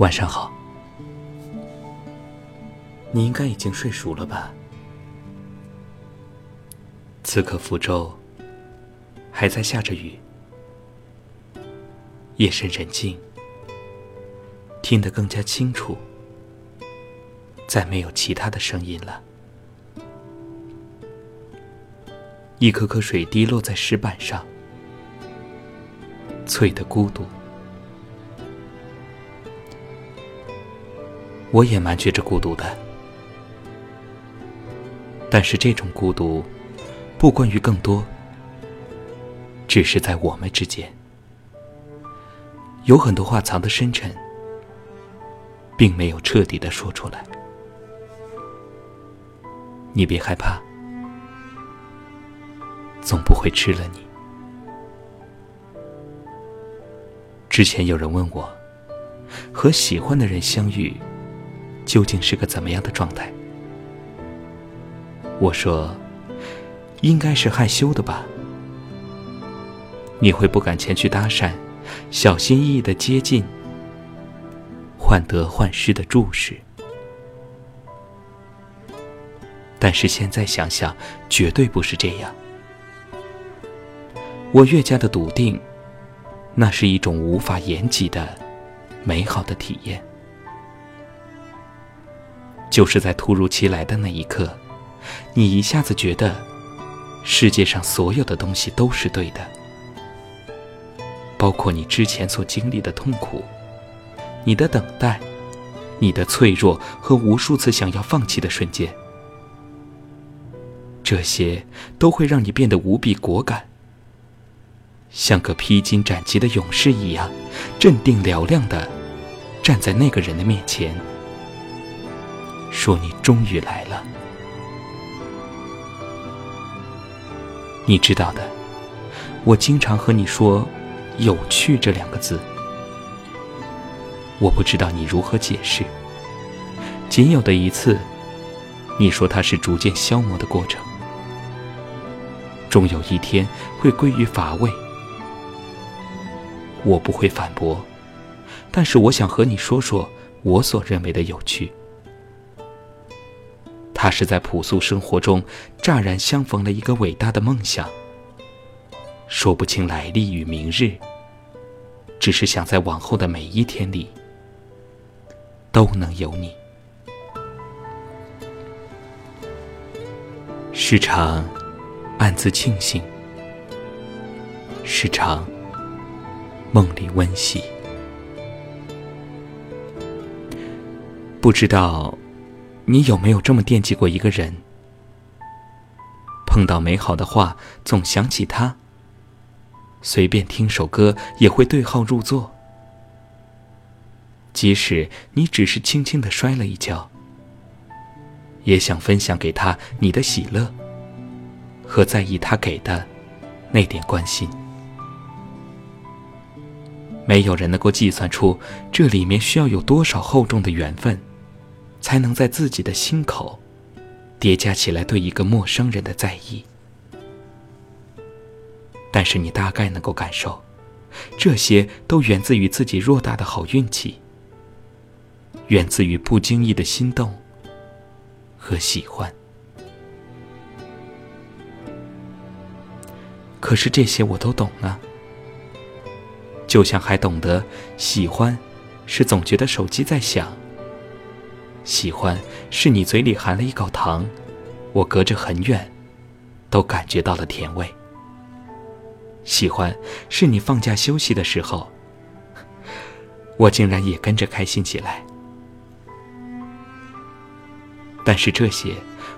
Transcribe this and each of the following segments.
晚上好，你应该已经睡熟了吧？此刻福州还在下着雨，夜深人静，听得更加清楚，再没有其他的声音了。一颗颗水滴落在石板上，脆的孤独。我也蛮觉着孤独的，但是这种孤独，不关于更多，只是在我们之间，有很多话藏得深沉，并没有彻底的说出来。你别害怕，总不会吃了你。之前有人问我，和喜欢的人相遇。究竟是个怎么样的状态？我说，应该是害羞的吧。你会不敢前去搭讪，小心翼翼的接近，患得患失的注视。但是现在想想，绝对不是这样。我越加的笃定，那是一种无法言及的美好的体验。就是在突如其来的那一刻，你一下子觉得世界上所有的东西都是对的，包括你之前所经历的痛苦、你的等待、你的脆弱和无数次想要放弃的瞬间，这些都会让你变得无比果敢，像个披荆斩棘的勇士一样，镇定嘹亮的站在那个人的面前。说你终于来了，你知道的，我经常和你说“有趣”这两个字，我不知道你如何解释。仅有的一次，你说它是逐渐消磨的过程，终有一天会归于乏味。我不会反驳，但是我想和你说说我所认为的有趣。他是在朴素生活中乍然相逢了一个伟大的梦想，说不清来历与明日，只是想在往后的每一天里都能有你。时常暗自庆幸，时常梦里温习，不知道。你有没有这么惦记过一个人？碰到美好的话，总想起他。随便听首歌，也会对号入座。即使你只是轻轻的摔了一跤，也想分享给他你的喜乐，和在意他给的那点关心。没有人能够计算出这里面需要有多少厚重的缘分。才能在自己的心口叠加起来对一个陌生人的在意。但是你大概能够感受，这些都源自于自己偌大的好运气，源自于不经意的心动和喜欢。可是这些我都懂啊，就像还懂得喜欢，是总觉得手机在响。喜欢是你嘴里含了一口糖，我隔着很远，都感觉到了甜味。喜欢是你放假休息的时候，我竟然也跟着开心起来。但是这些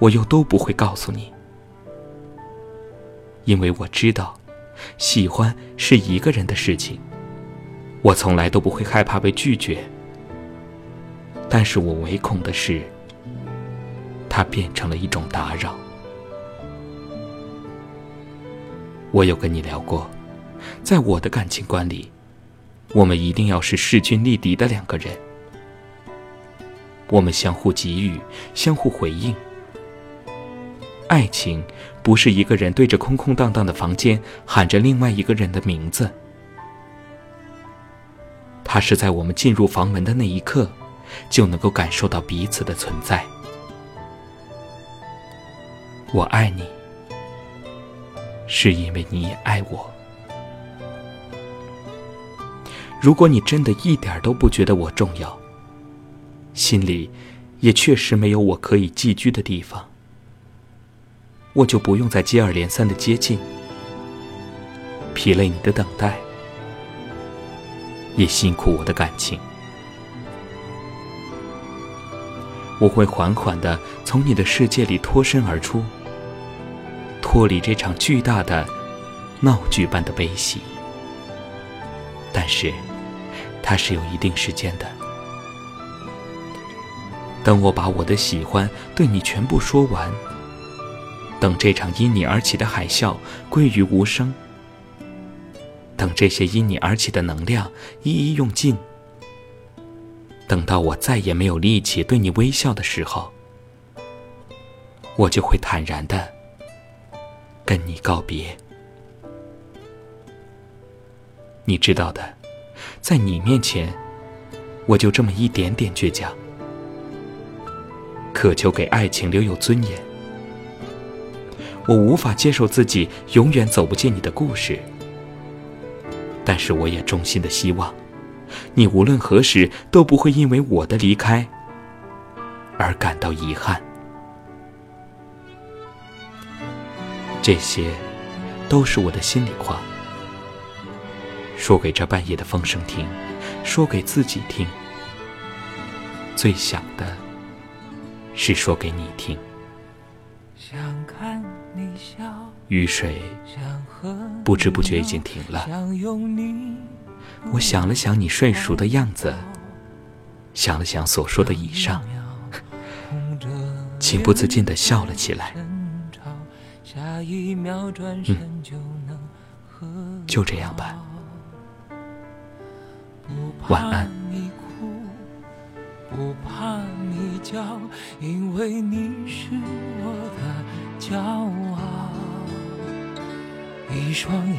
我又都不会告诉你，因为我知道，喜欢是一个人的事情，我从来都不会害怕被拒绝。但是我唯恐的是，它变成了一种打扰。我有跟你聊过，在我的感情观里，我们一定要是势均力敌的两个人，我们相互给予，相互回应。爱情不是一个人对着空空荡荡的房间喊着另外一个人的名字。它是在我们进入房门的那一刻，就能够感受到彼此的存在。我爱你，是因为你也爱我。如果你真的一点都不觉得我重要，心里也确实没有我可以寄居的地方，我就不用再接二连三的接近，疲累你的等待，也辛苦我的感情。我会缓缓的从你的世界里脱身而出，脱离这场巨大的闹剧般的悲喜，但是。它是有一定时间的。等我把我的喜欢对你全部说完，等这场因你而起的海啸归于无声，等这些因你而起的能量一一用尽，等到我再也没有力气对你微笑的时候，我就会坦然的跟你告别。你知道的。在你面前，我就这么一点点倔强，渴求给爱情留有尊严。我无法接受自己永远走不进你的故事，但是我也衷心的希望，你无论何时都不会因为我的离开而感到遗憾。这些，都是我的心里话。说给这半夜的风声听，说给自己听。最想的是说给你听。雨水不知不觉已经停了。我想了想你睡熟的样子，想了想所说的以上，情不自禁的笑了起来。嗯，就这样吧。晚安你哭不怕你叫因为你是我的骄傲一双眼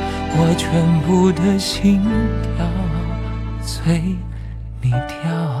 我全部的心跳随你跳。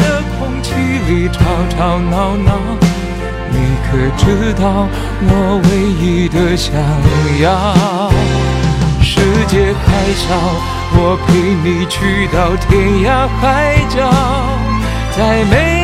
里吵吵闹闹。你。可知道我唯一的想要？世界还小，我陪你去到天涯海角，在没